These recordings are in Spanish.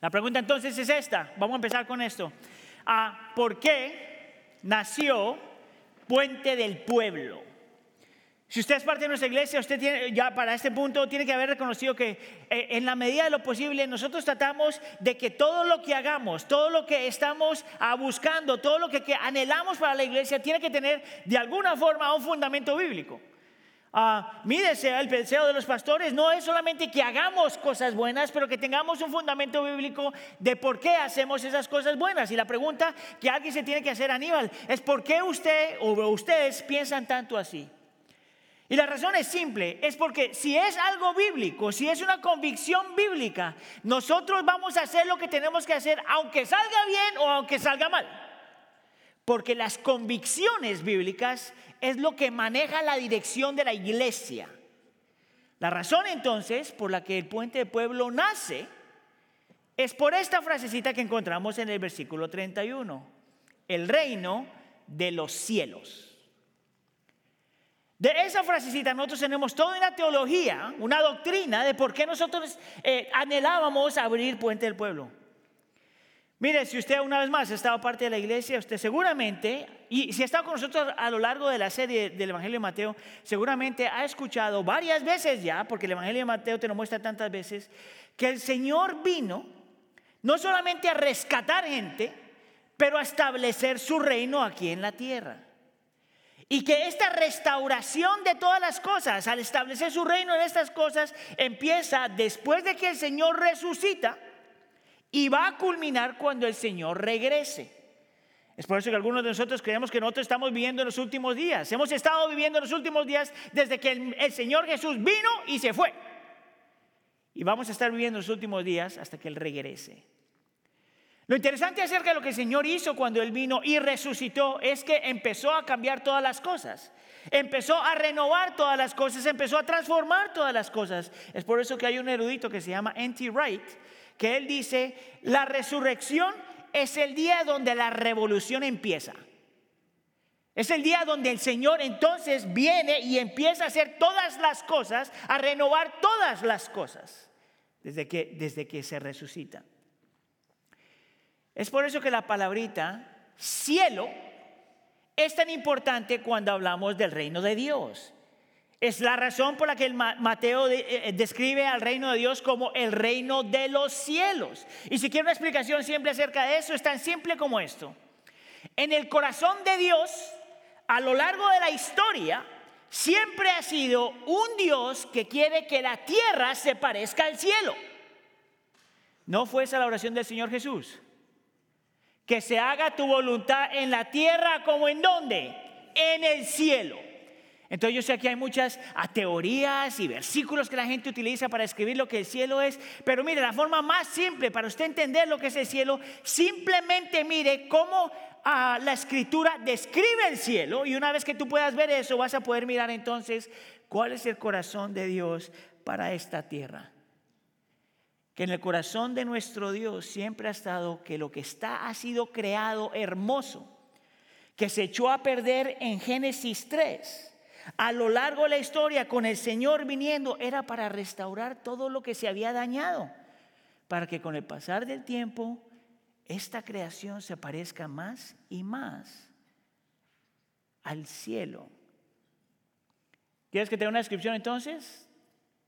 La pregunta entonces es esta. Vamos a empezar con esto. Ah, ¿Por qué nació Puente del Pueblo? Si usted es parte de nuestra iglesia, usted tiene, ya para este punto tiene que haber reconocido que eh, en la medida de lo posible nosotros tratamos de que todo lo que hagamos, todo lo que estamos ah, buscando, todo lo que, anhelamos para la iglesia tiene que tener de alguna forma un fundamento bíblico. Uh, el deseo de los pastores no es solamente que hagamos cosas buenas, pero que tengamos un fundamento bíblico de por qué hacemos esas cosas buenas. Y la pregunta que alguien se tiene que hacer, Aníbal, es por qué usted o ustedes piensan tanto así. Y la razón es simple, es porque si es algo bíblico, si es una convicción bíblica, nosotros vamos a hacer lo que tenemos que hacer, aunque salga bien o aunque salga mal. Porque las convicciones bíblicas es lo que maneja la dirección de la iglesia. La razón entonces por la que el puente de pueblo nace es por esta frasecita que encontramos en el versículo 31, el reino de los cielos. De esa frasecita nosotros tenemos toda una teología, una doctrina de por qué nosotros eh, anhelábamos abrir Puente del Pueblo. Mire, si usted una vez más ha estado parte de la iglesia, usted seguramente, y si ha estado con nosotros a lo largo de la serie del Evangelio de Mateo, seguramente ha escuchado varias veces ya, porque el Evangelio de Mateo te lo muestra tantas veces, que el Señor vino no solamente a rescatar gente, pero a establecer su reino aquí en la tierra. Y que esta restauración de todas las cosas, al establecer su reino en estas cosas, empieza después de que el Señor resucita y va a culminar cuando el Señor regrese. Es por eso que algunos de nosotros creemos que nosotros estamos viviendo en los últimos días. Hemos estado viviendo en los últimos días desde que el, Señor Jesús vino y se fue. Y vamos a estar viviendo los últimos días hasta que Él regrese. Lo interesante acerca de lo que el Señor hizo cuando Él vino y resucitó es que empezó a cambiar todas las cosas. Empezó a renovar todas las cosas, empezó a transformar todas las cosas. Es por eso que hay un erudito que se llama N.T. Wright, que él dice, la resurrección es el día donde la revolución empieza. Es el día donde el Señor entonces viene y empieza a hacer todas las cosas, a renovar todas las cosas, desde que, desde que se resucita. Es por eso que la palabrita cielo es tan importante cuando hablamos del reino de Dios. Es la razón por la que Mateo eh, eh, describe al reino de Dios como el reino de los cielos. Y si quiere una explicación siempre acerca de eso, es tan simple como esto. En el corazón de Dios, a lo largo de la historia, siempre ha sido un Dios que quiere que la tierra se parezca al cielo. ¿No fue esa la oración del Señor Jesús? que se haga tu voluntad en la tierra como en donde? En el cielo. Entonces yo sé que hay muchas ah, teorías y versículos que la gente utiliza para escribir lo que el cielo es, pero mire, la forma más simple para usted entender lo que es el cielo, simplemente mire cómo ah, la escritura describe el cielo y una vez que tú puedas ver eso vas a poder mirar entonces cuál es el corazón de Dios para esta tierra que en el corazón de nuestro Dios siempre ha estado que lo que está ha sido creado hermoso, que se echó a perder en Génesis 3. A lo largo de la historia, con el Señor viniendo, era para restaurar todo lo que se había dañado, para que con el pasar del tiempo esta creación se parezca más y más al cielo. ¿Quieres que te dé una descripción entonces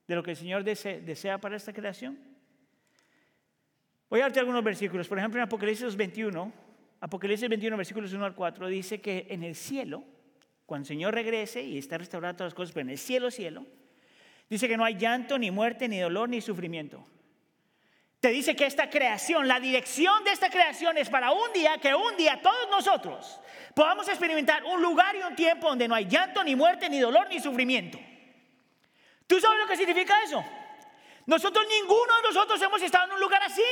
de lo que el Señor desea para esta creación? Voy a darte algunos versículos. Por ejemplo, en Apocalipsis 21, Apocalipsis 21, versículos 1 al 4, dice que en el cielo, cuando el Señor regrese y está restaurado todas las cosas, pero en el cielo, cielo, dice que no hay llanto, ni muerte, ni dolor, ni sufrimiento. Te dice que esta creación, la dirección de esta creación es para un día, que un día todos nosotros podamos experimentar un lugar y un tiempo donde no hay llanto, ni muerte, ni dolor, ni sufrimiento. ¿Tú sabes lo que significa eso? Nosotros, ninguno de nosotros hemos estado en un lugar así.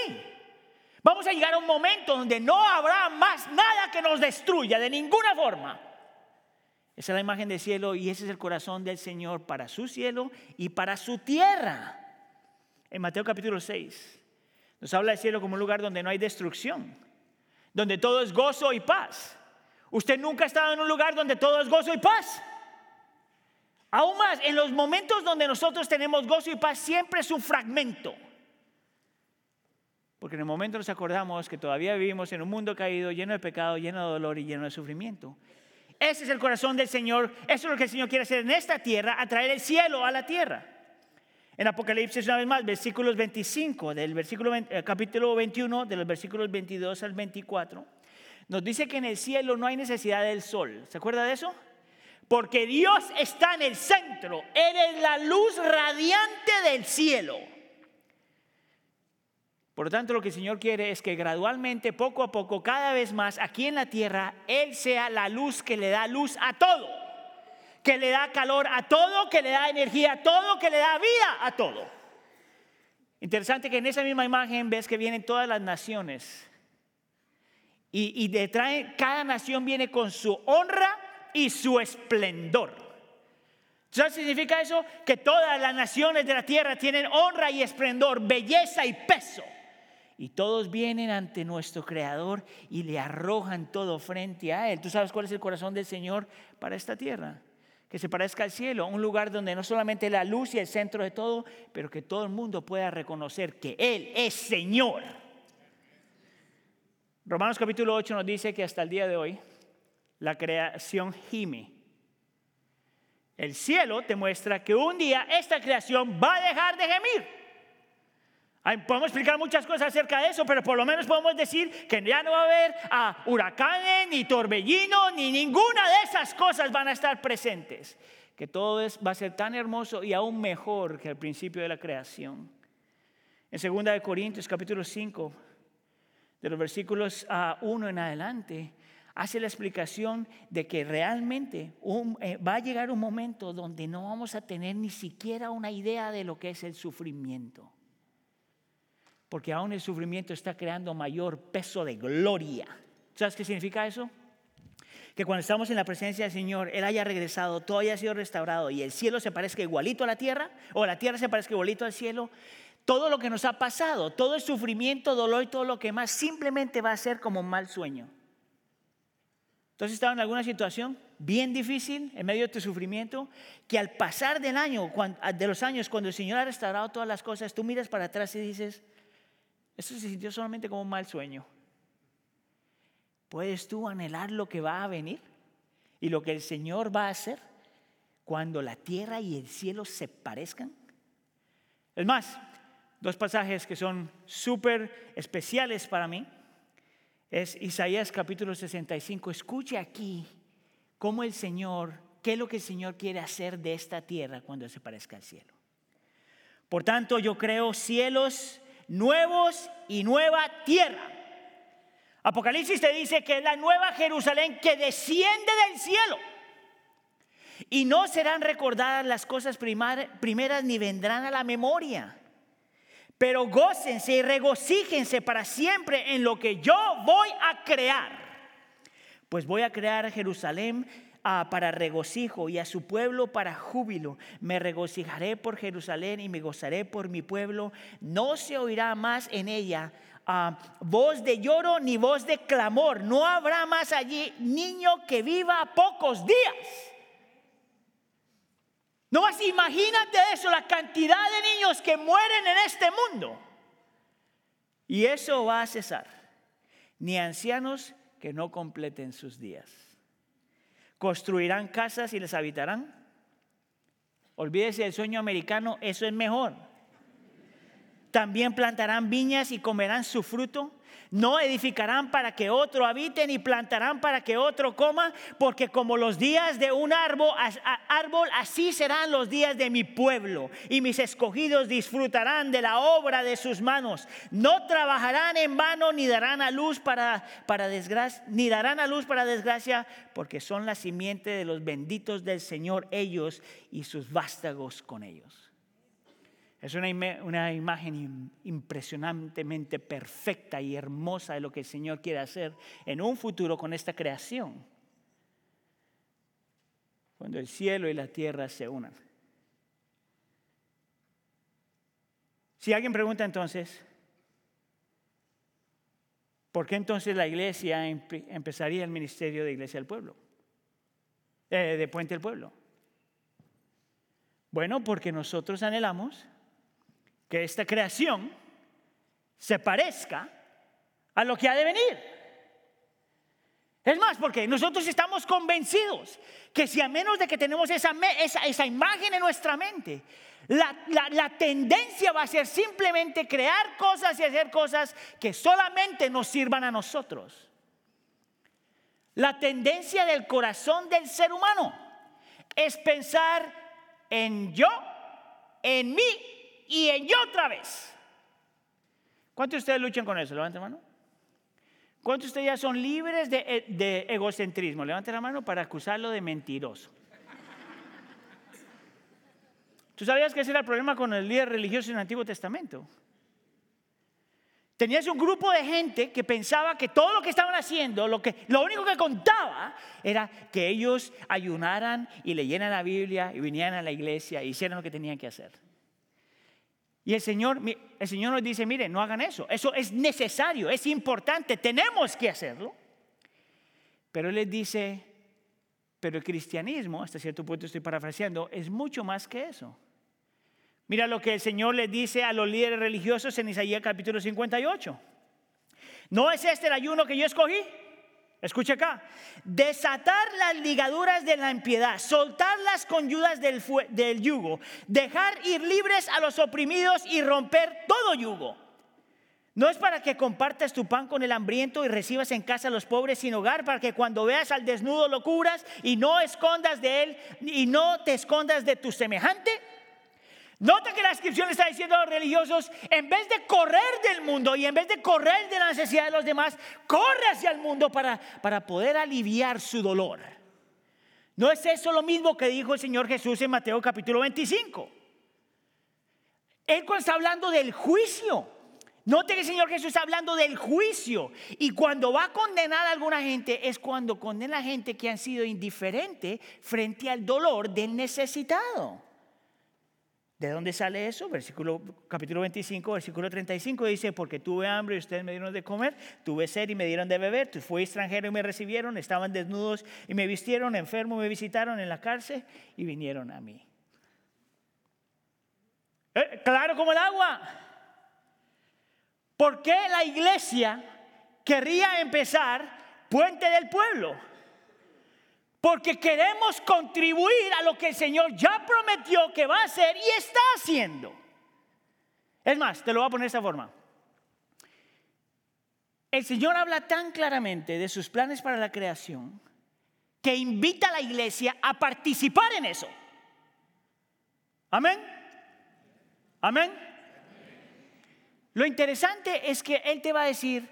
Vamos a llegar a un momento donde no habrá más nada que nos destruya de ninguna forma. Esa es la imagen del cielo y ese es el corazón del Señor para su cielo y para su tierra. En Mateo capítulo 6 nos habla del cielo como un lugar donde no hay destrucción, donde todo es gozo y paz. Usted nunca ha estado en un lugar donde todo es gozo y paz. Aún más, en los momentos donde nosotros tenemos gozo y paz, siempre es un fragmento. Porque en el momento nos acordamos que todavía vivimos en un mundo caído, lleno de pecado, lleno de dolor y lleno de sufrimiento. Ese es el corazón del Señor. Eso es lo que el Señor quiere hacer en esta tierra, atraer el cielo a la tierra. En Apocalipsis, una vez más, versículos 25, del versículo, eh, capítulo 21, de los versículos 22 al 24, nos dice que en el cielo no hay necesidad del sol. ¿Se acuerda de eso? Porque Dios está en el centro. Él es la luz radiante del cielo. Por lo tanto, lo que el Señor quiere es que gradualmente, poco a poco, cada vez más, aquí en la tierra, Él sea la luz que le da luz a todo, que le da calor a todo, que le da energía a todo, que le da vida a todo. Interesante que en esa misma imagen ves que vienen todas las naciones y, y detrás, cada nación viene con su honra y su esplendor. ¿Sabes qué significa eso? Que todas las naciones de la tierra tienen honra y esplendor, belleza y peso. Y todos vienen ante nuestro Creador y le arrojan todo frente a Él. ¿Tú sabes cuál es el corazón del Señor para esta tierra? Que se parezca al cielo, un lugar donde no solamente la luz y el centro de todo, pero que todo el mundo pueda reconocer que Él es Señor. Romanos capítulo 8 nos dice que hasta el día de hoy la creación gime. El cielo te muestra que un día esta creación va a dejar de gemir. Podemos explicar muchas cosas acerca de eso, pero por lo menos podemos decir que ya no va a haber a huracanes, ni torbellinos, ni ninguna de esas cosas van a estar presentes. Que todo va a ser tan hermoso y aún mejor que al principio de la creación. En 2 de Corintios capítulo 5, de los versículos a ah, 1 en adelante, hace la explicación de que realmente eh, va a llegar un momento donde no vamos a tener ni siquiera una idea de lo que es el sufrimiento porque aún el sufrimiento está creando mayor peso de gloria. ¿Sabes qué significa eso? Que cuando estamos en la presencia del Señor, Él haya regresado, todo haya sido restaurado y el cielo se parezca igualito a la tierra, o la tierra se parezca igualito al cielo, todo lo que nos ha pasado, todo el sufrimiento, dolor y todo lo que más, simplemente va a ser como un mal sueño. Entonces estaba en alguna situación bien difícil en medio de tu sufrimiento, que al pasar del año, de los años, cuando el Señor ha restaurado todas las cosas, tú miras para atrás y dices, eso se sintió solamente como un mal sueño. ¿Puedes tú anhelar lo que va a venir y lo que el Señor va a hacer cuando la tierra y el cielo se parezcan? Es más, dos pasajes que son súper especiales para mí. Es Isaías capítulo 65. Escuche aquí cómo el Señor, qué es lo que el Señor quiere hacer de esta tierra cuando se parezca al cielo. Por tanto, yo creo cielos nuevos y nueva tierra. Apocalipsis te dice que es la nueva Jerusalén que desciende del cielo. Y no serán recordadas las cosas primeras ni vendrán a la memoria. Pero gócense y regocíjense para siempre en lo que yo voy a crear. Pues voy a crear a Para regocijo y a su pueblo para júbilo. Me regocijaré por Jerusalén y me gozaré por mi pueblo. No se oirá más en ella voz de lloro ni voz de clamor. No habrá más allí niño que viva pocos días. No más imagínate eso, la cantidad de niños que mueren en este mundo. Y eso va a cesar. Ni ancianos que no completen sus días. ¿Construirán casas y les habitarán? Olvídese del sueño americano, eso es mejor. También plantarán viñas y comerán su fruto. No edificarán para que otro habite, ni plantarán para que otro coma, porque como los días de un árbol, árbol, así serán los días de mi pueblo. Y mis escogidos disfrutarán de la obra de sus manos. No trabajarán en vano, ni darán a luz para, para desgracia, ni darán a luz para desgracia, porque son la simiente de los benditos del Señor, ellos y sus vástagos con ellos. Es una, una, imagen impresionantemente perfecta y hermosa de lo que el Señor quiere hacer en un futuro con esta creación. Cuando el cielo y la tierra se unan. Si alguien pregunta entonces, ¿por qué entonces la iglesia empezaría el ministerio de iglesia del pueblo? Eh, de puente del pueblo. Bueno, porque nosotros anhelamos que esta creación se parezca a lo que ha de venir. Es más, porque nosotros estamos convencidos que si a menos de que tenemos esa, esa, imagen en nuestra mente, la, la, tendencia va a ser simplemente crear cosas y hacer cosas que solamente nos sirvan a nosotros. La tendencia del corazón del ser humano es pensar en yo, en mí y en yo otra vez. ¿Cuántos de ustedes luchan con eso? Levanten mano. ¿Cuántos de ustedes ya son libres de, egocentrismo? Levanten la mano para acusarlo de mentiroso. ¿Tú sabías que ese era el problema con el líder religioso en el Antiguo Testamento? Tenías un grupo de gente que pensaba que todo lo que estaban haciendo, lo, que, lo único que contaba era que ellos ayunaran y leyeran la Biblia y vinieran a la iglesia y hicieran lo que tenían que hacer. Y el Señor, el Señor nos dice, mire, no hagan eso. Eso es necesario, es importante, tenemos que hacerlo. Pero Él les dice, pero el cristianismo, hasta cierto punto estoy parafraseando, es mucho más que eso. Mira lo que el Señor le dice a los líderes religiosos en Isaías capítulo 58. ¿No es este el ayuno que yo escogí? Escucha acá. Desatar las ligaduras de la impiedad, soltar las conyudas del, del yugo, dejar ir libres a los oprimidos y romper todo yugo. No es para que compartas tu pan con el hambriento y recibas en casa a los pobres sin hogar, para que cuando veas al desnudo lo curas y no escondas de él y no te escondas de tu semejante. Nota que la inscripción está diciendo a los religiosos, en vez de correr del mundo y en vez de correr de la necesidad de los demás, corre hacia el mundo para, para poder aliviar su dolor. ¿No es eso lo mismo que dijo el Señor Jesús en Mateo capítulo 25? Él está hablando del juicio. Note que el Señor Jesús está hablando del juicio. Y cuando va a condenar a alguna gente es cuando condena a gente que han sido indiferente frente al dolor del necesitado. ¿De dónde sale eso? Versículo, capítulo 25, versículo 35 dice, porque tuve hambre y ustedes me dieron de comer, tuve sed y me dieron de beber, fui extranjero y me recibieron, estaban desnudos y me vistieron, enfermo me visitaron en la cárcel y vinieron a mí. Eh, claro como el agua. ¿Por qué la iglesia querría empezar puente del pueblo? Porque queremos contribuir a lo que el Señor ya prometió que va a hacer y está haciendo. Es más, te lo voy a poner de esta forma. El Señor habla tan claramente de sus planes para la creación que invita a la iglesia a participar en eso. Amén. Amén. Lo interesante es que Él te va a decir,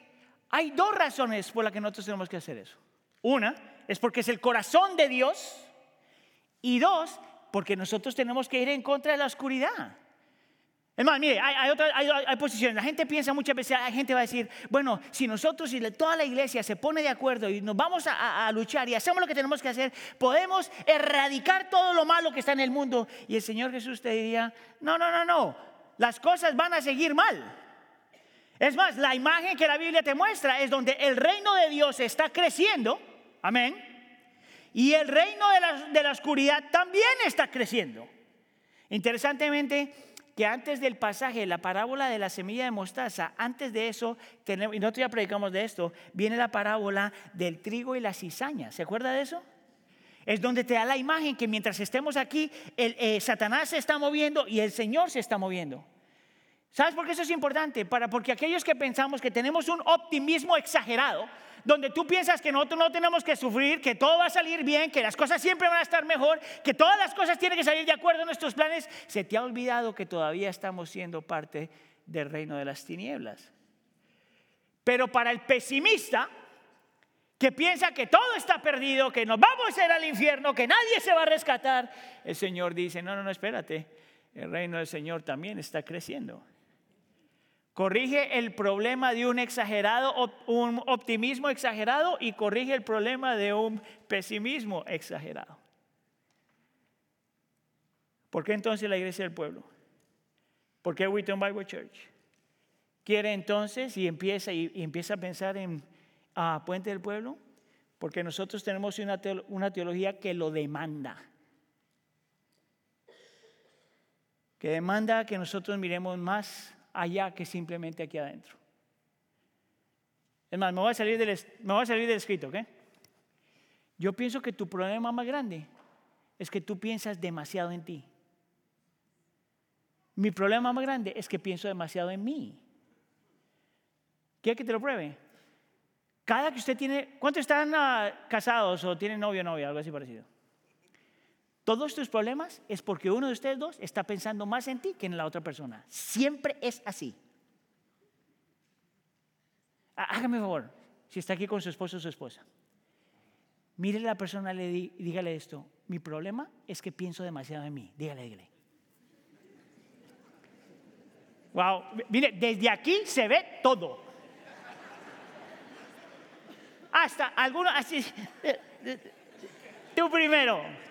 hay dos razones por las que nosotros tenemos que hacer eso. Una, es porque es el corazón de Dios. Y dos, porque nosotros tenemos que ir en contra de la oscuridad. Es más, mire, hay, hay, posiciones. La gente piensa muchas veces, la gente va a decir, bueno, si nosotros y toda la iglesia se pone de acuerdo y nos vamos a, a, luchar y hacemos lo que tenemos que hacer, podemos erradicar todo lo malo que está en el mundo. Y el Señor Jesús te diría, no, no, no, no, las cosas van a seguir mal. Es más, la imagen que la Biblia te muestra es donde el reino de Dios está creciendo Amén. Y el reino de la, oscuridad también está creciendo. Interesantemente, que antes del pasaje, la parábola de la semilla de mostaza, antes de eso, y nosotros ya predicamos de esto, viene la parábola del trigo y la cizaña. ¿Se acuerda de eso? Es donde te da la imagen que mientras estemos aquí, eh, Satanás se está moviendo y el Señor se está moviendo. ¿Sabes por qué eso es importante? Para, porque aquellos que pensamos que tenemos un optimismo exagerado, donde tú piensas que nosotros no tenemos que sufrir, que todo va a salir bien, que las cosas siempre van a estar mejor, que todas las cosas tienen que salir de acuerdo a nuestros planes, se te ha olvidado que todavía estamos siendo parte del reino de las tinieblas. Pero para el pesimista, que piensa que todo está perdido, que nos vamos a ir al infierno, que nadie se va a rescatar, el Señor dice, no, no, no, espérate, el reino del Señor también está creciendo. Corrige el problema de un exagerado, un optimismo exagerado y corrige el problema de un pesimismo exagerado. ¿Por qué entonces la iglesia del pueblo? ¿Por qué Wheaton Bible Church? Quiere entonces y empieza, y, empieza a pensar en ah, Puente del Pueblo, porque nosotros tenemos una, una teología que lo demanda. Que demanda que nosotros miremos más allá que simplemente aquí adentro. Es más, me voy a salir del, me voy a salir escrito, ¿ok? Yo pienso que tu problema más grande es que tú piensas demasiado en ti. Mi problema más grande es que pienso demasiado en mí. ¿Quiere que te lo pruebe? Cada que usted tiene, ¿cuántos están ah, casados o tienen novio o novia, algo así parecido? Todos tus problemas es porque uno de ustedes dos está pensando más en ti que en la otra persona. Siempre es así. Hágame favor, si está aquí con su esposo o su esposa. Mire a la persona y dígale esto. Mi problema es que pienso demasiado en mí. Dígale, dígale. Wow, mire, desde aquí se ve todo. Hasta algunos así. Tú primero.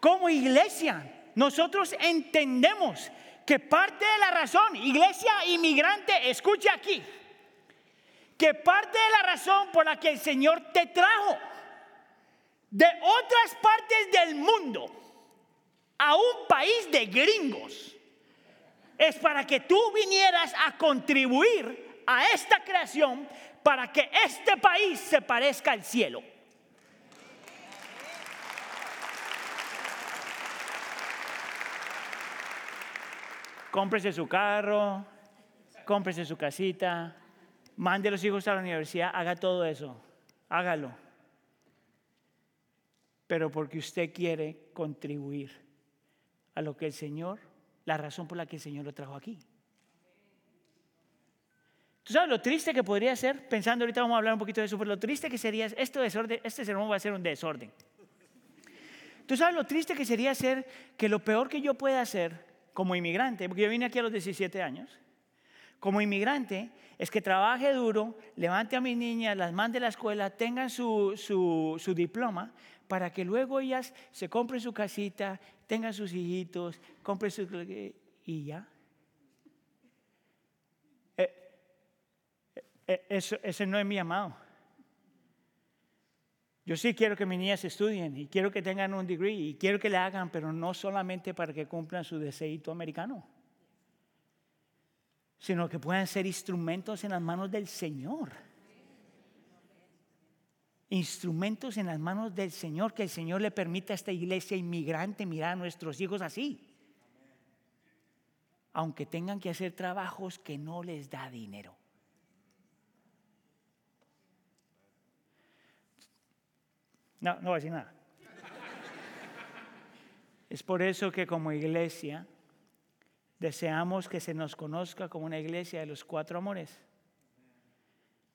Como iglesia, nosotros entendemos que parte de la razón, iglesia inmigrante, escuche aquí, que parte de la razón por la que el Señor te trajo de otras partes del mundo a un país de gringos es para que tú vinieras a contribuir a esta creación para que este país se parezca al cielo. Cómprese su carro, cómprese su casita, mande a los hijos a la universidad, haga todo eso, hágalo. Pero porque usted quiere contribuir a lo que el Señor, la razón por la que el Señor lo trajo aquí. ¿Tú sabes lo triste que podría ser? Pensando ahorita vamos a hablar un poquito de eso, pero lo triste que sería, esto desorden, este sermón va a ser un desorden. ¿Tú sabes lo triste que sería ser que lo peor que yo pueda hacer como inmigrante, porque yo vine aquí a los 17 años, como inmigrante es que trabaje duro, levante a mis niñas, las mande a la escuela, tengan su, su, diploma, para que luego ellas se compren su casita, tengan sus hijitos, compren su... y ya. Eh, eh, eso, ese no es mi amado. Yo sí quiero que mis niñas estudien y quiero que tengan un degree y quiero que le hagan, pero no solamente para que cumplan su deseito americano, sino que puedan ser instrumentos en las manos del Señor. Instrumentos en las manos del Señor, que el Señor le permita a esta iglesia inmigrante mirar a nuestros hijos así. Aunque tengan que hacer trabajos que no les da dinero. No, no voy a decir nada. Es por eso que como iglesia deseamos que se nos conozca como una iglesia de los cuatro amores.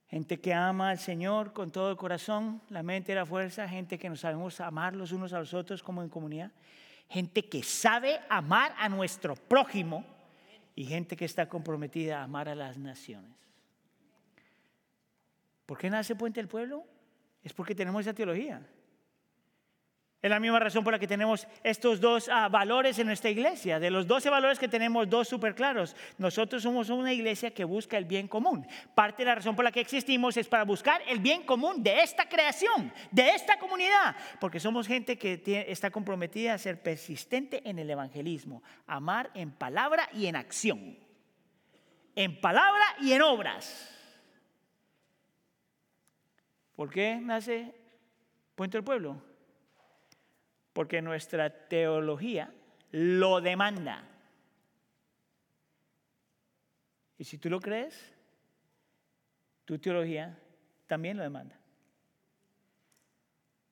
Gente que ama al Señor con todo el corazón, la mente y la fuerza, gente que nos sabemos amar los unos a los otros como en comunidad, gente que sabe amar a nuestro prójimo y gente que está comprometida a amar a las naciones. ¿Por qué nace Puente del Pueblo? Es porque tenemos esa teología. Es la misma razón por la que tenemos estos dos ah, valores en nuestra iglesia. De los 12 valores que tenemos, dos súper claros. Nosotros somos una iglesia que busca el bien común. Parte de la razón por la que existimos es para buscar el bien común de esta creación, de esta comunidad. Porque somos gente que está comprometida a ser persistente en el evangelismo. Amar en palabra y en acción. En palabra y en obras. ¿Por qué nace Puente del Pueblo? Porque nuestra teología lo demanda. Y si tú lo crees, tu teología también lo demanda.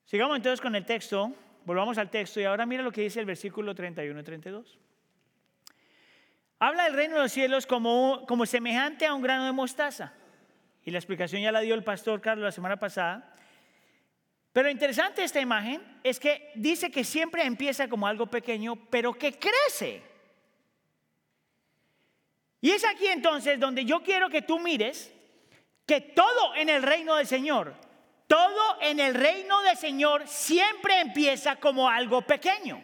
Sigamos entonces con el texto, volvamos al texto y ahora mira lo que dice el versículo 31 y 32. Habla del reino de los cielos como, como semejante a un grano de mostaza. Y la explicación ya la dio el pastor Carlos la semana pasada. Pero interesante esta imagen es que dice que siempre empieza como algo pequeño, pero que crece. Y es aquí entonces donde yo quiero que tú mires que todo en el reino del Señor, todo en el reino del Señor siempre empieza como algo pequeño.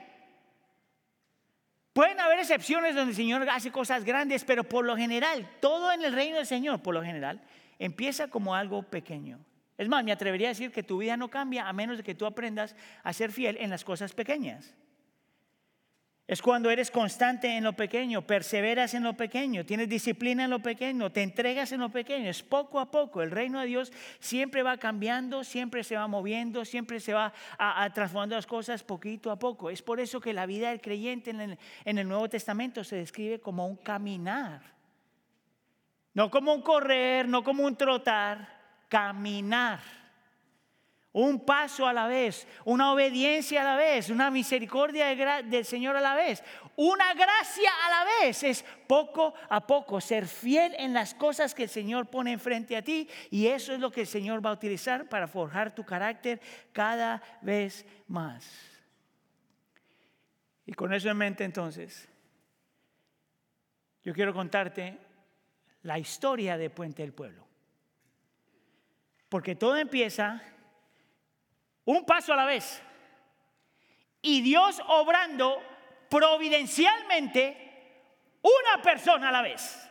Pueden haber excepciones donde el Señor hace cosas grandes, pero por lo general, todo en el reino del Señor, por lo general, empieza como algo pequeño. Es más, me atrevería a decir que tu vida no cambia a menos de que tú aprendas a ser fiel en las cosas pequeñas. Es cuando eres constante en lo pequeño, perseveras en lo pequeño, tienes disciplina en lo pequeño, te entregas en lo pequeño. Es poco a poco. El reino de Dios siempre va cambiando, siempre se va moviendo, siempre se va transformando las cosas poquito a poco. Es por eso que la vida del creyente en el Nuevo Testamento se describe como un caminar. No como un correr, no como un trotar, caminar un paso a la vez, una obediencia a la vez, una misericordia del Señor a la vez, una gracia a la vez. Es poco a poco ser fiel en las cosas que el Señor pone enfrente a ti y eso es lo que el Señor va a utilizar para forjar tu carácter cada vez más. Y con eso en mente entonces, yo quiero contarte la historia de Puente del Pueblo. Porque todo empieza un paso a la vez. Y Dios obrando providencialmente una persona a la vez.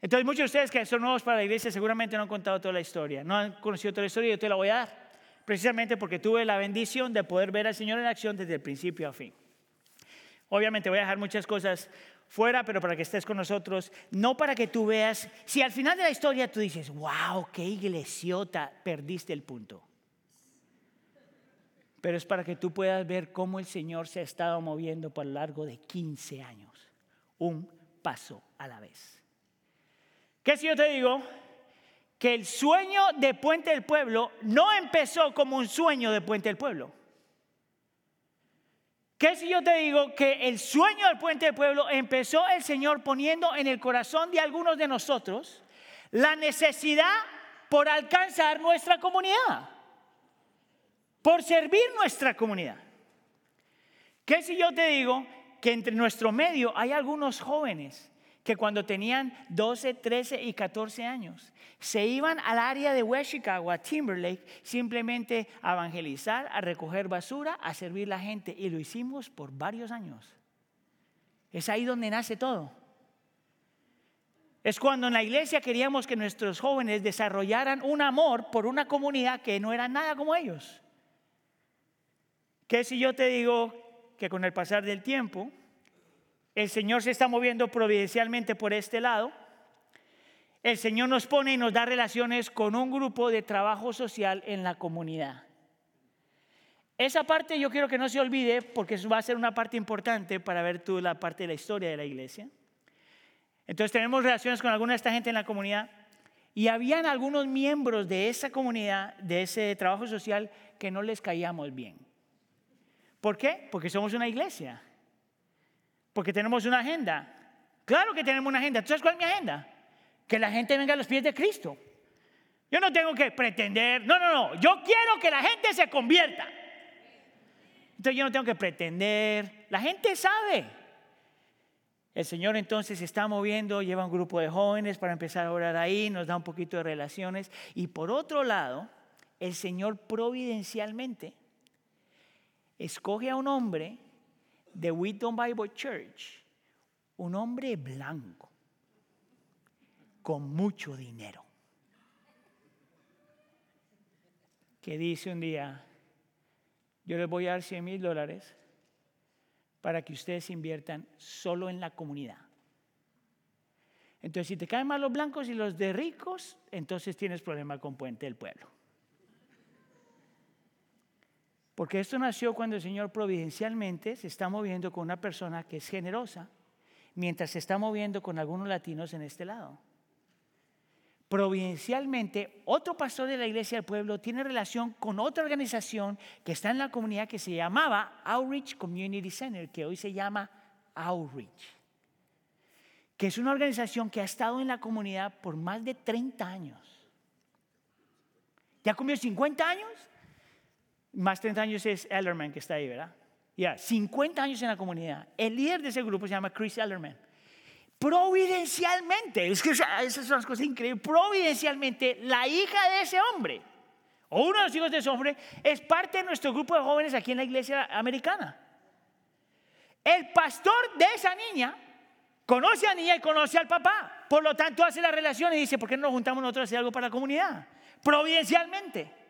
Entonces muchos de ustedes que son nuevos para la iglesia seguramente no han contado toda la historia, no han conocido toda la historia y yo te la voy a dar, precisamente porque tuve la bendición de poder ver al Señor en acción desde el principio a fin. Obviamente voy a dejar muchas cosas fuera, pero para que estés con nosotros, no para que tú veas, si al final de la historia tú dices, wow, qué iglesiota, perdiste el punto pero es para que tú puedas ver cómo el Señor se ha estado moviendo por lo largo de 15 años, un paso a la vez. ¿Qué si yo te digo? Que el sueño de Puente del Pueblo no empezó como un sueño de Puente del Pueblo. ¿Qué si yo te digo que el sueño del Puente del Pueblo empezó el Señor poniendo en el corazón de algunos de nosotros la necesidad por alcanzar nuestra comunidad? por servir nuestra comunidad. ¿Qué si yo te digo que entre nuestro medio hay algunos jóvenes que cuando tenían 12, 13 y 14 años se iban al área de West Chicago, a Timberlake, simplemente a evangelizar, a recoger basura, a servir a la gente y lo hicimos por varios años. Es ahí donde nace todo. Es cuando en la iglesia queríamos que nuestros jóvenes desarrollaran un amor por una comunidad que no era nada como ellos. ¿Qué si yo te digo que con el pasar del tiempo, el Señor se está moviendo providencialmente por este lado? El Señor nos pone y nos da relaciones con un grupo de trabajo social en la comunidad. Esa parte yo quiero que no se olvide porque eso va a ser una parte importante para ver tú la parte de la historia de la iglesia. Entonces tenemos relaciones con alguna de esta gente en la comunidad y habían algunos miembros de esa comunidad, de ese trabajo social, que no les caíamos bien. ¿Por qué? Porque somos una iglesia. Porque tenemos una agenda. Claro que tenemos una agenda. ¿Tú sabes cuál es mi agenda? Que la gente venga a los pies de Cristo. Yo no tengo que pretender. No, no, no. Yo quiero que la gente se convierta. Entonces yo no tengo que pretender. La gente sabe. El Señor entonces se está moviendo, lleva un grupo de jóvenes para empezar a orar ahí, nos da un poquito de relaciones. Y por otro lado, el Señor providencialmente escoge a un hombre de Wheaton Bible Church, un hombre blanco, con mucho dinero, que dice un día, yo les voy a dar 100 mil dólares para que ustedes inviertan solo en la comunidad. Entonces, si te caen mal los blancos y los de ricos, entonces tienes problema con Puente del Pueblo. Porque esto nació cuando el Señor providencialmente se está moviendo con una persona que es generosa, mientras se está moviendo con algunos latinos en este lado. Providencialmente, otro pastor de la iglesia del pueblo tiene relación con otra organización que está en la comunidad que se llamaba Outreach Community Center, que hoy se llama Outreach, que es una organización que ha estado en la comunidad por más de 30 años. ¿Ya cumplió 50 años? Más 30 años es Ellerman que está ahí, ¿verdad? Ya, 50 años en la comunidad. El líder de ese grupo se llama Chris Ellerman. Providencialmente, es que esas son las cosas increíbles. Providencialmente, la hija de ese hombre, o uno de los hijos de ese hombre, es parte de nuestro grupo de jóvenes aquí en la iglesia americana. El pastor de esa niña conoce a la niña y conoce al papá. Por lo tanto, hace la relación y dice: ¿Por qué no nos juntamos nosotros a hacer algo para la comunidad? Providencialmente.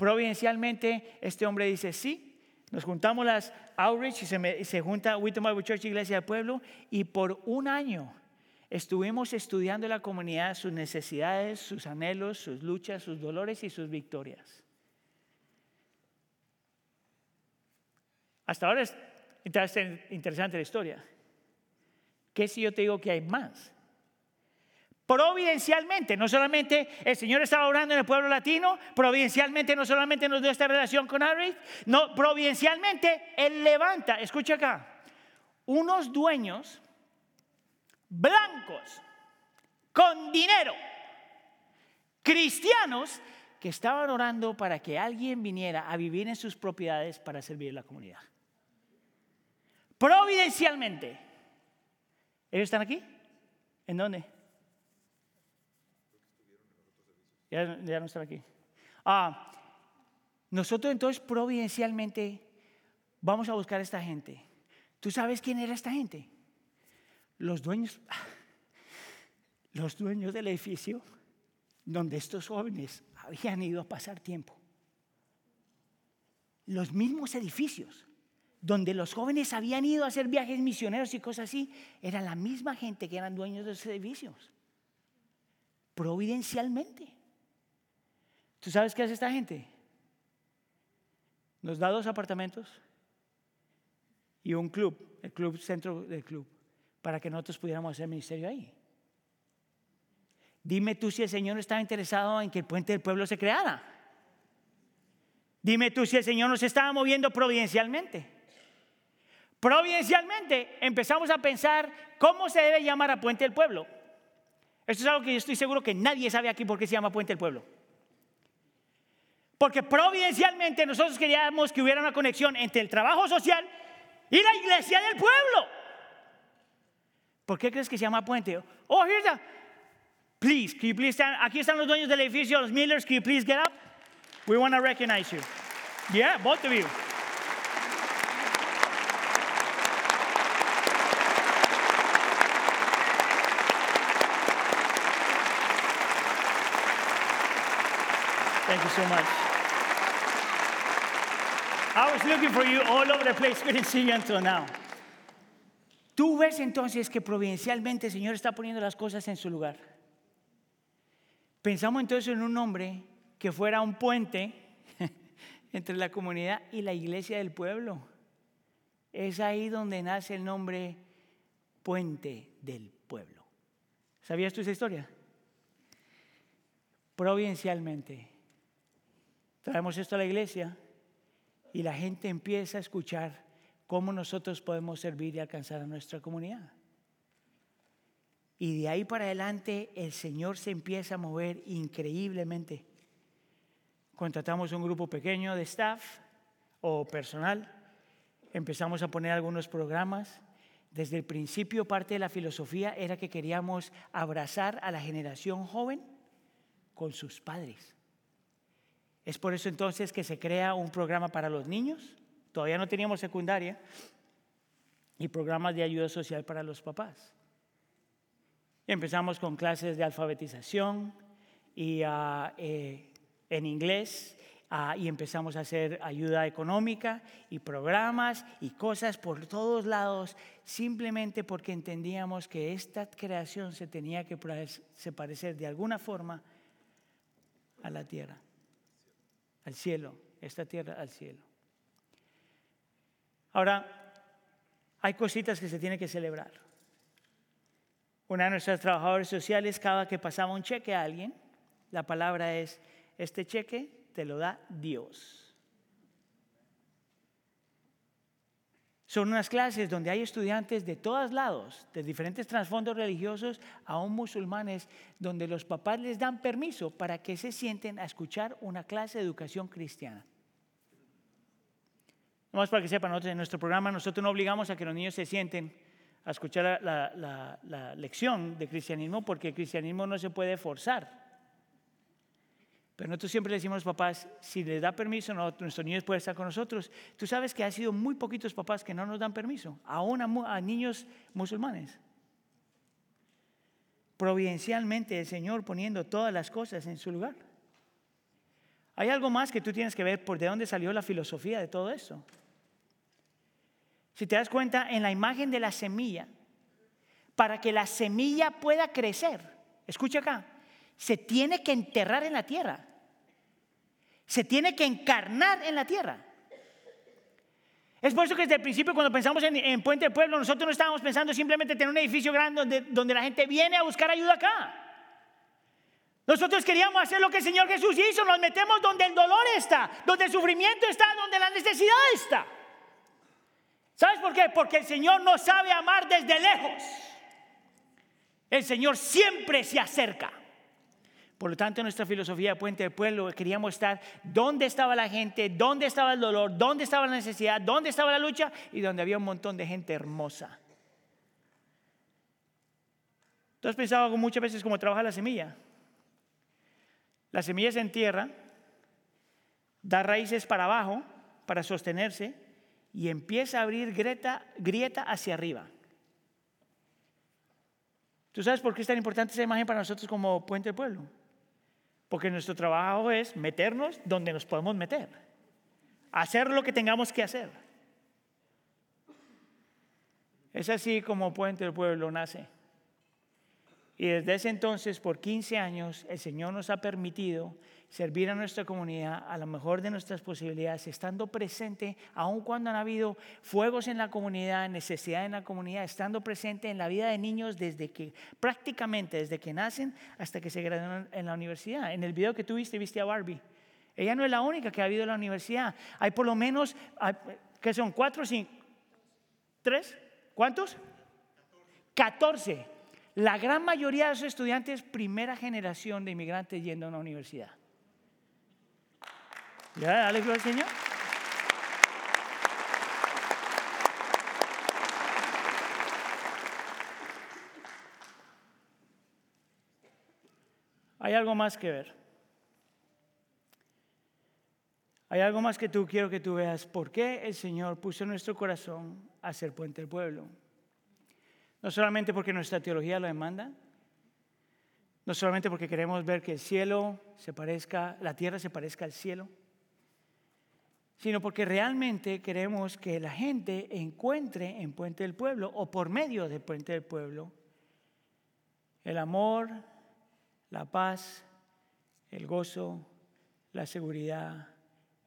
Providencialmente este hombre dice, sí, Nos juntamos las outreach y se, junta Wheaton Bible Church Iglesia del Pueblo y por un año estuvimos estudiando la comunidad, sus necesidades, sus anhelos, sus luchas, sus dolores y sus victorias. Hasta ahora es interesante la historia. ¿Qué si yo te digo que hay más? Providencialmente, no solamente el Señor estaba orando en el pueblo latino, providencialmente no solamente nos dio esta relación con Harry, no, providencialmente Él levanta, escucha acá, unos dueños blancos con dinero, cristianos que estaban orando para que alguien viniera a vivir en sus propiedades para servir a la comunidad. Providencialmente. ¿Ellos están aquí? ¿En dónde? Ya, no están aquí. Ah, nosotros entonces providencialmente vamos a buscar a esta gente. ¿Tú sabes quién era esta gente? Los dueños, los dueños del edificio donde estos jóvenes habían ido a pasar tiempo. Los mismos edificios donde los jóvenes habían ido a hacer viajes misioneros y cosas así, era la misma gente que eran dueños de esos edificios. Providencialmente. ¿Tú sabes qué hace esta gente? Nos da dos apartamentos y un club, el club centro del club, para que nosotros pudiéramos hacer ministerio ahí. Dime tú si el Señor estaba interesado en que el puente del pueblo se creara. Dime tú si el Señor nos estaba moviendo providencialmente. Providencialmente empezamos a pensar cómo se debe llamar a Puente del Pueblo. Esto es algo que yo estoy seguro que nadie sabe aquí por qué se llama Puente del Pueblo. Porque providencialmente nosotros queríamos que hubiera una conexión entre el trabajo social y la iglesia del pueblo. ¿Por qué crees que se llama puente? Oh, here's a. Please, can you please stand? Aquí están los dueños del edificio, los Millers. Can you please get up? We want to recognize you. Yeah, both of you. Thank you so much. I was looking for you all over the place. Couldn't see you until now. Tú ves entonces que providencialmente el Señor está poniendo las cosas en su lugar. Pensamos entonces en un hombre que fuera un puente entre la comunidad y la iglesia del pueblo. Es ahí donde nace el nombre Puente del Pueblo. ¿Sabías tú esa historia? Providencialmente. Traemos esto a la iglesia y la gente empieza a escuchar cómo nosotros podemos servir y alcanzar a nuestra comunidad. Y de ahí para adelante el Señor se empieza a mover increíblemente. Contratamos un grupo pequeño de staff o personal, empezamos a poner algunos programas. Desde el principio parte de la filosofía era que queríamos abrazar a la generación joven con sus padres. Es por eso entonces que se crea un programa para los niños, todavía no teníamos secundaria, y programas de ayuda social para los papás. Empezamos con clases de alfabetización y, ah, eh, en inglés. Ah, y empezamos a hacer ayuda económica y programas y cosas por todos lados, simplemente porque entendíamos que esta creación se tenía que parecer de alguna forma a la tierra al cielo, esta tierra al cielo. Ahora, hay cositas que se tienen que celebrar. Una de nuestras trabajadoras sociales, cada que pasaba un cheque a alguien, la palabra es, este cheque te lo da Dios. Son unas clases donde hay estudiantes de todos lados, de diferentes trasfondos religiosos, aún musulmanes, donde los papás les dan permiso para que se sienten a escuchar una clase de educación cristiana. No más para que sepan, en nuestro programa nosotros no obligamos a que los niños se sienten a escuchar la lección de cristianismo porque el cristianismo no se puede forzar. Pero nosotros siempre le decimos a los papás, si les da permiso, nuestros niños pueden estar con nosotros. Tú sabes que ha sido muy poquitos papás que no nos dan permiso, aún a, a niños musulmanes. Providencialmente el Señor poniendo todas las cosas en su lugar. Hay algo más que tú tienes que ver por de dónde salió la filosofía de todo eso. si te das cuenta, en la imagen de la semilla, para que la semilla pueda crecer, escucha acá, se tiene que enterrar en la tierra, se tiene que encarnar en la tierra. Es por eso que desde el principio cuando pensamos en, Puente del Pueblo, nosotros no estábamos pensando simplemente tener un edificio grande donde, donde la gente viene a buscar ayuda acá. Nosotros queríamos hacer lo que el Señor Jesús hizo, nos metemos donde el dolor está, donde el sufrimiento está, donde la necesidad está. ¿Sabes por qué? Porque el Señor no sabe amar desde lejos. El Señor siempre se acerca. Por lo tanto, nuestra filosofía de Puente del Pueblo queríamos estar donde estaba la gente, dónde estaba el dolor, dónde estaba la necesidad, dónde estaba la lucha y donde había un montón de gente hermosa. ¿Tú has pensado muchas veces cómo trabaja la semilla? La semilla se entierra, da raíces para abajo para sostenerse y empieza a abrir grieta, grieta hacia arriba. ¿Tú sabes por qué es tan importante esa imagen para nosotros como Puente del Pueblo? Porque nuestro trabajo es meternos donde nos podemos meter. Hacer lo que tengamos que hacer. Es así como Puente del Pueblo nace. Y desde ese entonces, por 15 años, el Señor nos ha permitido servir a nuestra comunidad a lo mejor de nuestras posibilidades, estando presente, aun cuando han habido fuegos en la comunidad, necesidad en la comunidad, estando presente en la vida de niños desde que, prácticamente desde que nacen hasta que se gradúan en la universidad. En el video que tuviste, viste a Barbie. Ella no es la única que ha habido en la universidad. Hay por lo menos, ¿qué son? ¿Cuatro, cinco? ¿Tres? ¿Cuántos? 14. La gran mayoría de esos estudiantes, primera generación de inmigrantes yendo a una universidad. ¿Ya? Dale al Señor. Hay algo más que ver. Hay algo más que tú quiero que tú veas. ¿Por qué el Señor puso nuestro corazón a ser puente del pueblo? No solamente porque nuestra teología lo demanda, no solamente porque queremos ver que el cielo se parezca, la tierra se parezca al cielo, sino porque realmente queremos que la gente encuentre en Puente del Pueblo o por medio de Puente del Pueblo el amor, la paz, el gozo, la seguridad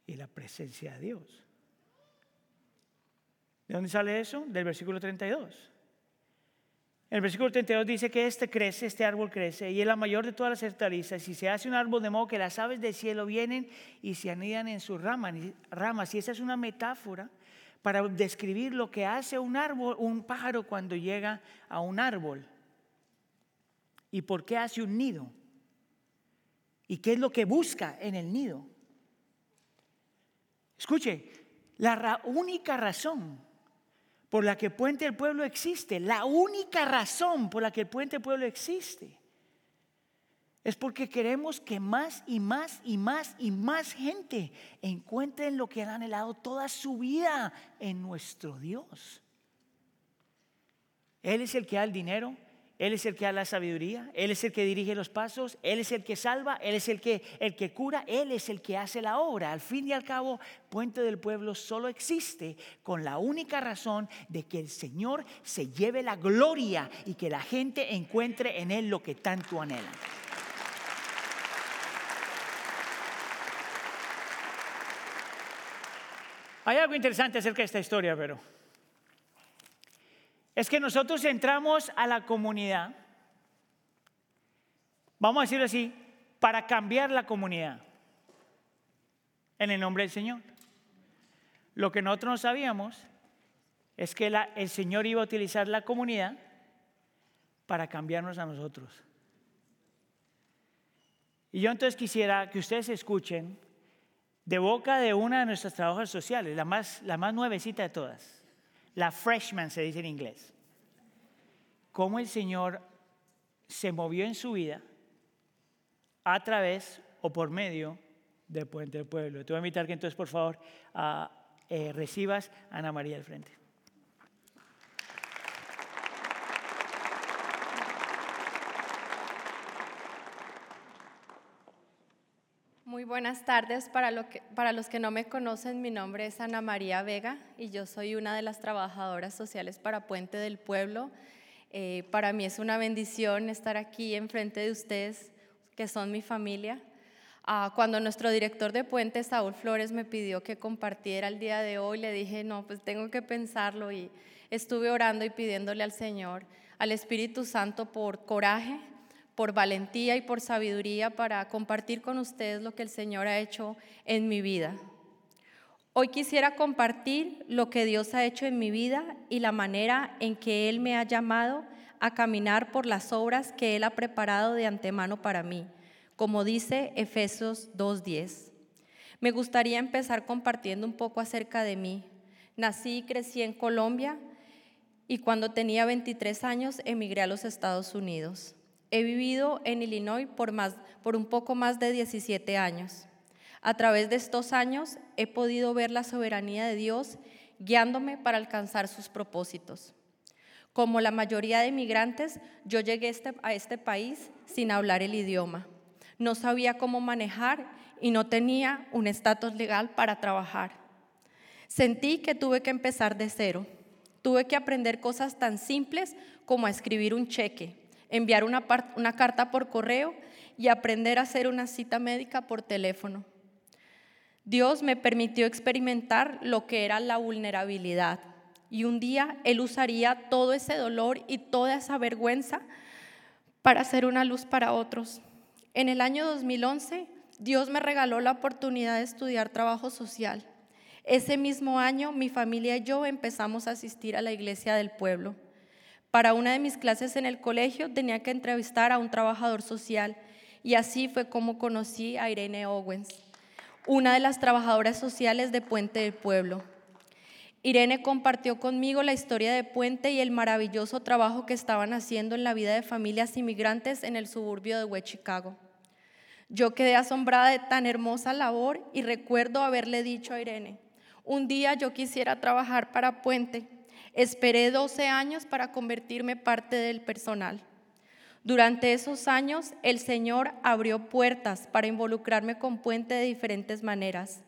y la presencia de Dios. ¿De dónde sale eso? Del versículo 32. El versículo 32 dice que este crece, este árbol crece, y es la mayor de todas las hortalizas, y se hace un árbol de modo que las aves del cielo vienen y se anidan en sus ramas. Y esa es una metáfora para describir lo que hace un árbol, un pájaro cuando llega a un árbol. ¿Y por qué hace un nido? ¿Y qué es lo que busca en el nido? Escuche, la única razón por la que Puente del Pueblo existe, la única razón por la que el Puente del Pueblo existe, es porque queremos que más y más y más y más gente encuentren lo que han anhelado toda su vida en nuestro Dios. Él es el que da el dinero, él es el que da la sabiduría, Él es el que dirige los pasos, Él es el que salva, Él es el que, el que cura, Él es el que hace la obra. Al fin y al cabo, Puente del Pueblo solo existe con la única razón de que el Señor se lleve la gloria y que la gente encuentre en Él lo que tanto anhela. Hay algo interesante acerca de esta historia, pero es que nosotros entramos a la comunidad, vamos a decirlo así, para cambiar la comunidad en el nombre del Señor. Lo que nosotros no sabíamos es que el Señor iba a utilizar la comunidad para cambiarnos a nosotros. Y yo entonces quisiera que ustedes escuchen de boca de una de nuestras trabajadoras sociales, la más, la más nuevecita de todas. La freshman se dice en inglés. Cómo el Señor se movió en su vida a través o por medio del puente del pueblo. Te voy a invitar que entonces, por favor, eh, recibas a Ana María al frente. Muy buenas tardes. Para, los que no me conocen, mi nombre es Ana María Vega y yo soy una de las trabajadoras sociales para Puente del Pueblo. Eh, para mí es una bendición estar aquí enfrente de ustedes, que son mi familia. Ah, cuando nuestro director de Puente, Saúl Flores, me pidió que compartiera el día de hoy, le dije, no, pues tengo que pensarlo y estuve orando y pidiéndole al Señor, al Espíritu Santo por coraje, por valentía y por sabiduría para compartir con ustedes lo que el Señor ha hecho en mi vida. Hoy quisiera compartir lo que Dios ha hecho en mi vida y la manera en que Él me ha llamado a caminar por las obras que Él ha preparado de antemano para mí, como dice Efesios 2.10. Me gustaría empezar compartiendo un poco acerca de mí. Nací y crecí en Colombia y cuando tenía 23 años emigré a los Estados Unidos. He vivido en Illinois por, más, por un poco más de 17 años. A través de estos años he podido ver la soberanía de Dios guiándome para alcanzar sus propósitos. Como la mayoría de migrantes, yo llegué este, a este país sin hablar el idioma. No sabía cómo manejar y no tenía un estatus legal para trabajar. Sentí que tuve que empezar de cero. Tuve que aprender cosas tan simples como escribir un cheque, enviar una, carta por correo y aprender a hacer una cita médica por teléfono. Dios me permitió experimentar lo que era la vulnerabilidad y un día Él usaría todo ese dolor y toda esa vergüenza para hacer una luz para otros. En el año 2011, Dios me regaló la oportunidad de estudiar trabajo social. Ese mismo año, mi familia y yo empezamos a asistir a la iglesia del pueblo. Para una de mis clases en el colegio tenía que entrevistar a un trabajador social y así fue como conocí a Irene Owens, una de las trabajadoras sociales de Puente del Pueblo. Irene compartió conmigo la historia de Puente y el maravilloso trabajo que estaban haciendo en la vida de familias inmigrantes en el suburbio de West Chicago. Yo quedé asombrada de tan hermosa labor y recuerdo haberle dicho a Irene, un día yo quisiera trabajar para Puente Esperé 12 años para convertirme parte del personal. Durante esos años, el Señor abrió puertas para involucrarme con Puente de diferentes maneras.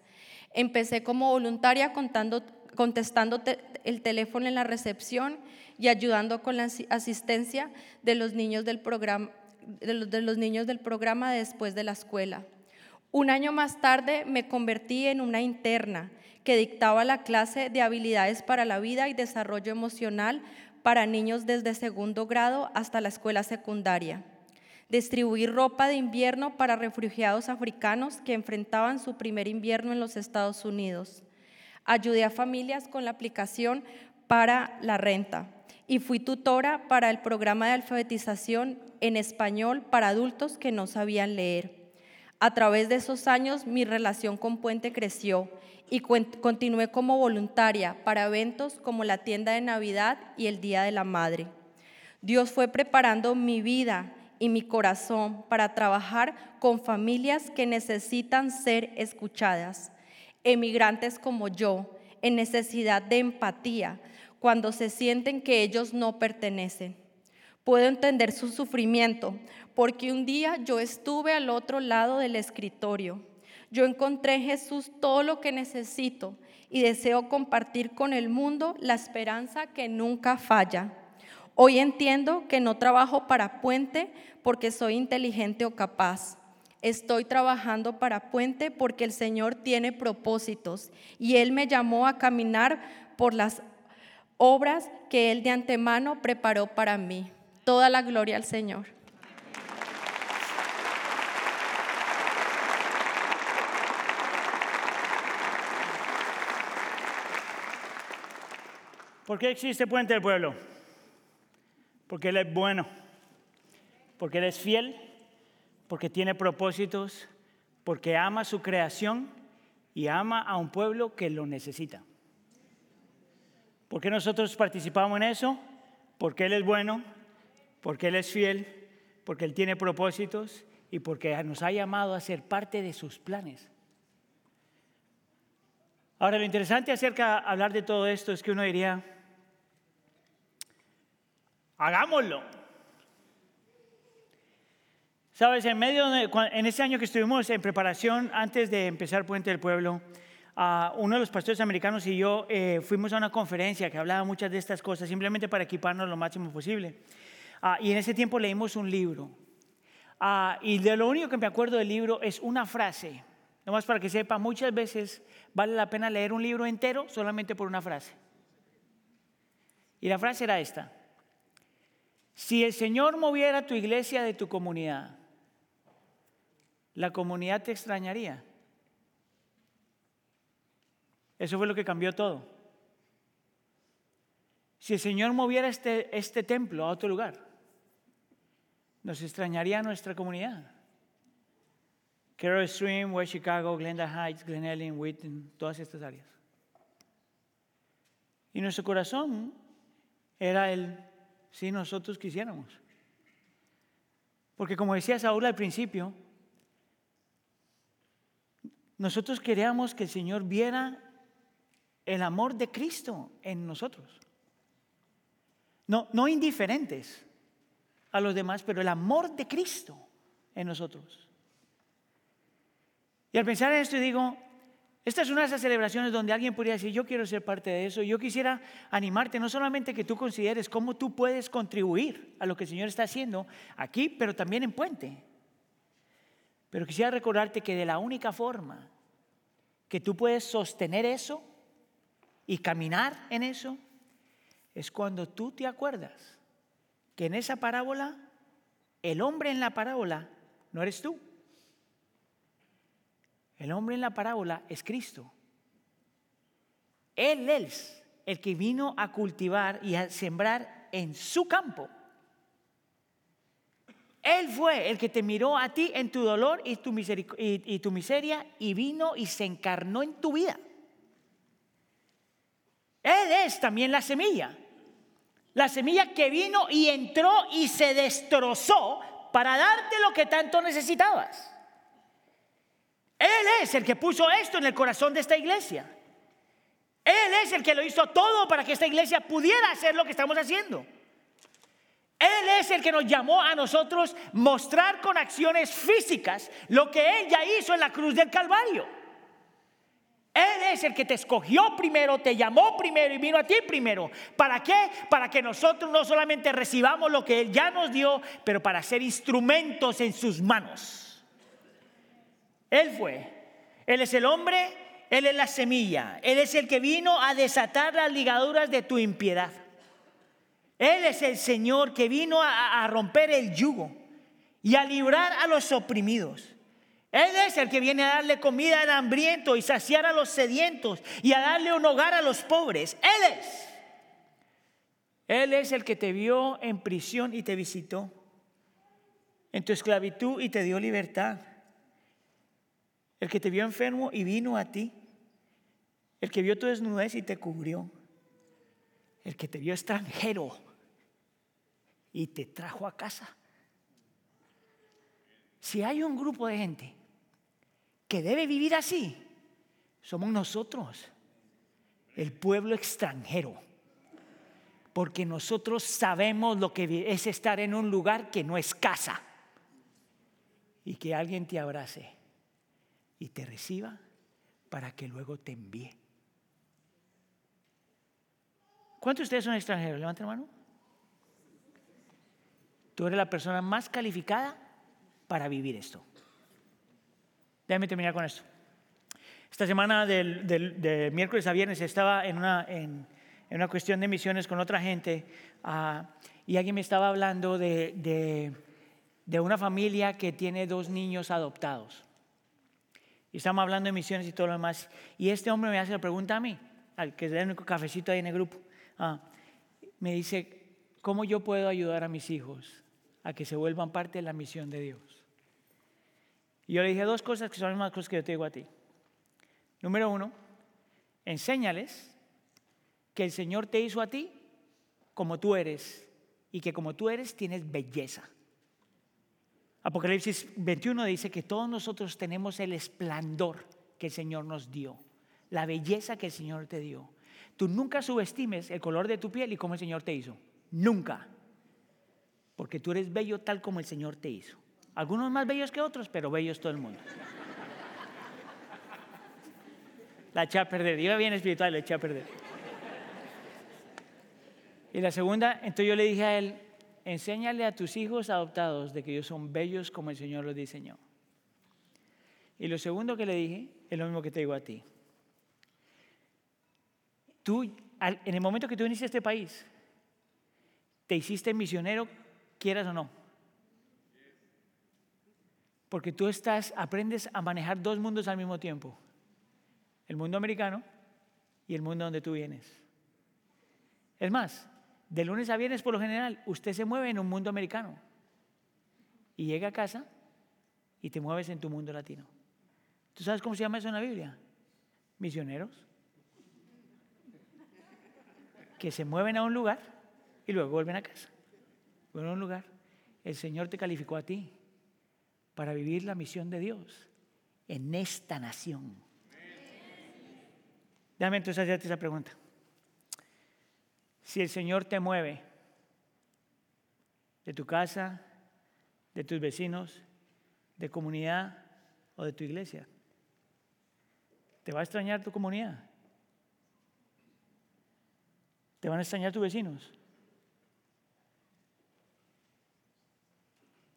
Empecé como voluntaria contestando el teléfono en la recepción y ayudando con la asistencia de los niños del programa, de los niños del programa después de la escuela. Un año más tarde me convertí en una interna que dictaba la clase de habilidades para la vida y desarrollo emocional para niños desde segundo grado hasta la escuela secundaria. Distribuir ropa de invierno para refugiados africanos que enfrentaban su primer invierno en los Estados Unidos. Ayudé a familias con la aplicación para la renta y fui tutora para el programa de alfabetización en español para adultos que no sabían leer. A través de esos años mi relación con Puente creció y continué como voluntaria para eventos como la tienda de Navidad y el Día de la Madre. Dios fue preparando mi vida y mi corazón para trabajar con familias que necesitan ser escuchadas, emigrantes como yo, en necesidad de empatía, cuando se sienten que ellos no pertenecen. Puedo entender su sufrimiento, porque un día yo estuve al otro lado del escritorio yo encontré en Jesús todo lo que necesito y deseo compartir con el mundo la esperanza que nunca falla. Hoy entiendo que no trabajo para Puente porque soy inteligente o capaz. Estoy trabajando para Puente porque el Señor tiene propósitos y Él me llamó a caminar por las obras que Él de antemano preparó para mí. Toda la gloria al Señor. ¿Por qué existe Puente del Pueblo? Porque Él es bueno, porque Él es fiel, porque tiene propósitos, porque ama su creación y ama a un pueblo que lo necesita. ¿Por qué nosotros participamos en eso? Porque Él es bueno, porque Él es fiel, porque Él tiene propósitos y porque nos ha llamado a ser parte de sus planes. Ahora, lo interesante acerca de hablar de todo esto es que uno diría, Hagámoslo. Sabes, en ese año que estuvimos en preparación antes de empezar Puente del Pueblo, uno de los pastores americanos y yo eh, fuimos a una conferencia que hablaba muchas de estas cosas, simplemente para equiparnos lo máximo posible. Ah, y en ese tiempo leímos un libro. Ah, y de lo único que me acuerdo del libro es una frase. Nomás para que sepa, muchas veces vale la pena leer un libro entero solamente por una frase. Y la frase era esta. Si el Señor moviera tu iglesia de tu comunidad, la comunidad te extrañaría. Eso fue lo que cambió todo. Si el Señor moviera este, este templo a otro lugar, nos extrañaría nuestra comunidad. Carroll Stream, West Chicago, Glenda Heights, Glen Ellen, Witten, todas estas áreas. Y nuestro corazón era el si nosotros quisiéramos. Porque como decía Saúl al principio, nosotros queríamos que el Señor viera el amor de Cristo en nosotros. No, no indiferentes a los demás, pero el amor de Cristo en nosotros. Y al pensar en esto digo, esta es una de esas celebraciones donde alguien podría decir, yo quiero ser parte de eso. Yo quisiera animarte, no solamente que tú consideres cómo tú puedes contribuir a lo que el Señor está haciendo aquí, pero también en Puente. Pero quisiera recordarte que de la única forma que tú puedes sostener eso y caminar en eso es cuando tú te acuerdas que en esa parábola, el hombre en la parábola no eres tú. El hombre en la parábola es Cristo. Él es el que vino a cultivar y a sembrar en su campo. Él fue el que te miró a ti en tu dolor y tu, miseria y vino y se encarnó en tu vida. Él es también la semilla. La semilla que vino y entró y se destrozó para darte lo que tanto necesitabas. Él es el que puso esto en el corazón de esta iglesia. Él es el que lo hizo todo para que esta iglesia pudiera hacer lo que estamos haciendo. Él es el que nos llamó a nosotros mostrar con acciones físicas lo que Él ya hizo en la cruz del Calvario. Él es el que te escogió primero, te llamó primero y vino a ti primero. ¿Para qué? Para que nosotros no solamente recibamos lo que Él ya nos dio, pero para ser instrumentos en sus manos. Él fue. Él es el hombre, Él es la semilla. Él es el que vino a desatar las ligaduras de tu impiedad. Él es el Señor que vino a, romper el yugo y a librar a los oprimidos. Él es el que viene a darle comida al hambriento y saciar a los sedientos y a darle un hogar a los pobres. Él es. Él es el que te vio en prisión y te visitó, en tu esclavitud y te dio libertad. El que te vio enfermo y vino a ti. El que vio tu desnudez y te cubrió. El que te vio extranjero y te trajo a casa. Si hay un grupo de gente que debe vivir así, somos nosotros, el pueblo extranjero. Porque nosotros sabemos lo que es estar en un lugar que no es casa. Y que alguien te abrace y te reciba para que luego te envíe. ¿Cuántos de ustedes son extranjeros? Levanten la mano. Tú eres la persona más calificada para vivir esto. Déjame terminar con esto. Esta semana del, de miércoles a viernes estaba en una, en, una, cuestión de misiones con otra gente ah, y alguien me estaba hablando de, de, una familia que tiene dos niños adoptados. Y estamos hablando de misiones y todo lo demás. Y este hombre me hace la pregunta a mí, al que es el único cafecito ahí en el grupo. Ah, me dice, ¿cómo yo puedo ayudar a mis hijos a que se vuelvan parte de la misión de Dios? Y yo le dije dos cosas que son las mismas cosas que yo te digo a ti. Número uno, enséñales que el Señor te hizo a ti como tú eres y que como tú eres tienes belleza. Apocalipsis 21 dice que todos nosotros tenemos el esplendor que el Señor nos dio, la belleza que el Señor te dio. Tú nunca subestimes el color de tu piel y cómo el Señor te hizo. Nunca. Porque tú eres bello tal como el Señor te hizo. Algunos más bellos que otros, pero bellos todo el mundo. La eché a perder. Iba bien espiritual, la eché a perder. Y la segunda, entonces yo le dije a él, enséñale a tus hijos adoptados de que ellos son bellos como el Señor los diseñó. Y lo segundo que le dije es lo mismo que te digo a ti. Tú, en el momento que tú viniste a este país, te hiciste misionero, quieras o no. Porque tú estás, aprendes a manejar dos mundos al mismo tiempo. El mundo americano y el mundo donde tú vienes. Es más, de lunes a viernes por lo general, usted se mueve en un mundo americano. Y llega a casa y te mueves en tu mundo latino. ¿Tú sabes cómo se llama eso en la Biblia? Misioneros. Que se mueven a un lugar y luego vuelven a casa. Vuelven a un lugar. El Señor te calificó a ti para vivir la misión de Dios en esta nación. Déjame entonces hacerte esa pregunta. Si el Señor te mueve de tu casa, de tus vecinos, de comunidad o de tu iglesia, ¿te va a extrañar tu comunidad? ¿Te van a extrañar tus vecinos?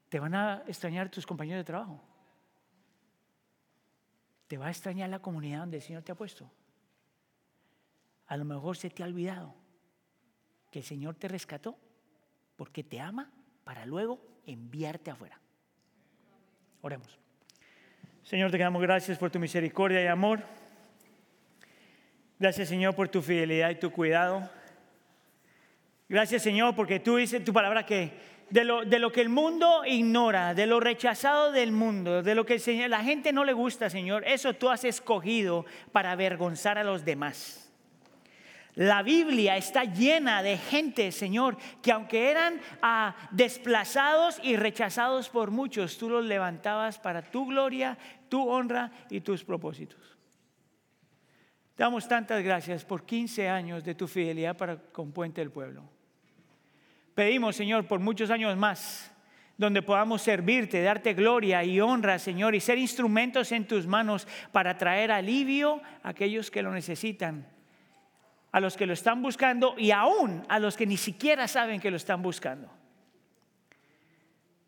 ¿Te van a extrañar tus compañeros de trabajo? ¿Te va a extrañar la comunidad donde el Señor te ha puesto? A lo mejor se te ha olvidado que el Señor te rescató porque te ama para luego enviarte afuera. Oremos. Señor, te damos gracias por tu misericordia y amor. Gracias, Señor, por tu fidelidad y tu cuidado. Gracias, Señor, porque tú dices tu palabra que de lo, de lo, que el mundo ignora, de lo rechazado del mundo, de lo que la gente no le gusta, Señor, eso tú has escogido para avergonzar a los demás. La Biblia está llena de gente, Señor, que aunque eran ah, desplazados y rechazados por muchos, tú los levantabas para tu gloria, tu honra y tus propósitos. Damos tantas gracias por 15 años de tu fidelidad para con Puente del Pueblo. Pedimos, Señor, por muchos años más, donde podamos servirte, darte gloria y honra, Señor, y ser instrumentos en tus manos para traer alivio a aquellos que lo necesitan a los que lo están buscando y aún a los que ni siquiera saben que lo están buscando.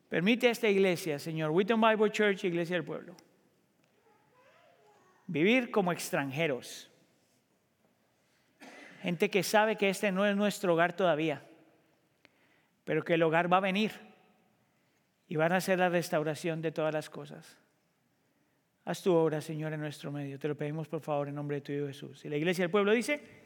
Permite a esta iglesia, Señor, Wheaton Bible Church, Iglesia del Pueblo, vivir como extranjeros. Gente que sabe que este no es nuestro hogar todavía, pero que el hogar va a venir y van a hacer la restauración de todas las cosas. Haz tu obra, Señor, en nuestro medio. Te lo pedimos, por favor, en nombre de tu Hijo Jesús. Y la iglesia del pueblo dice...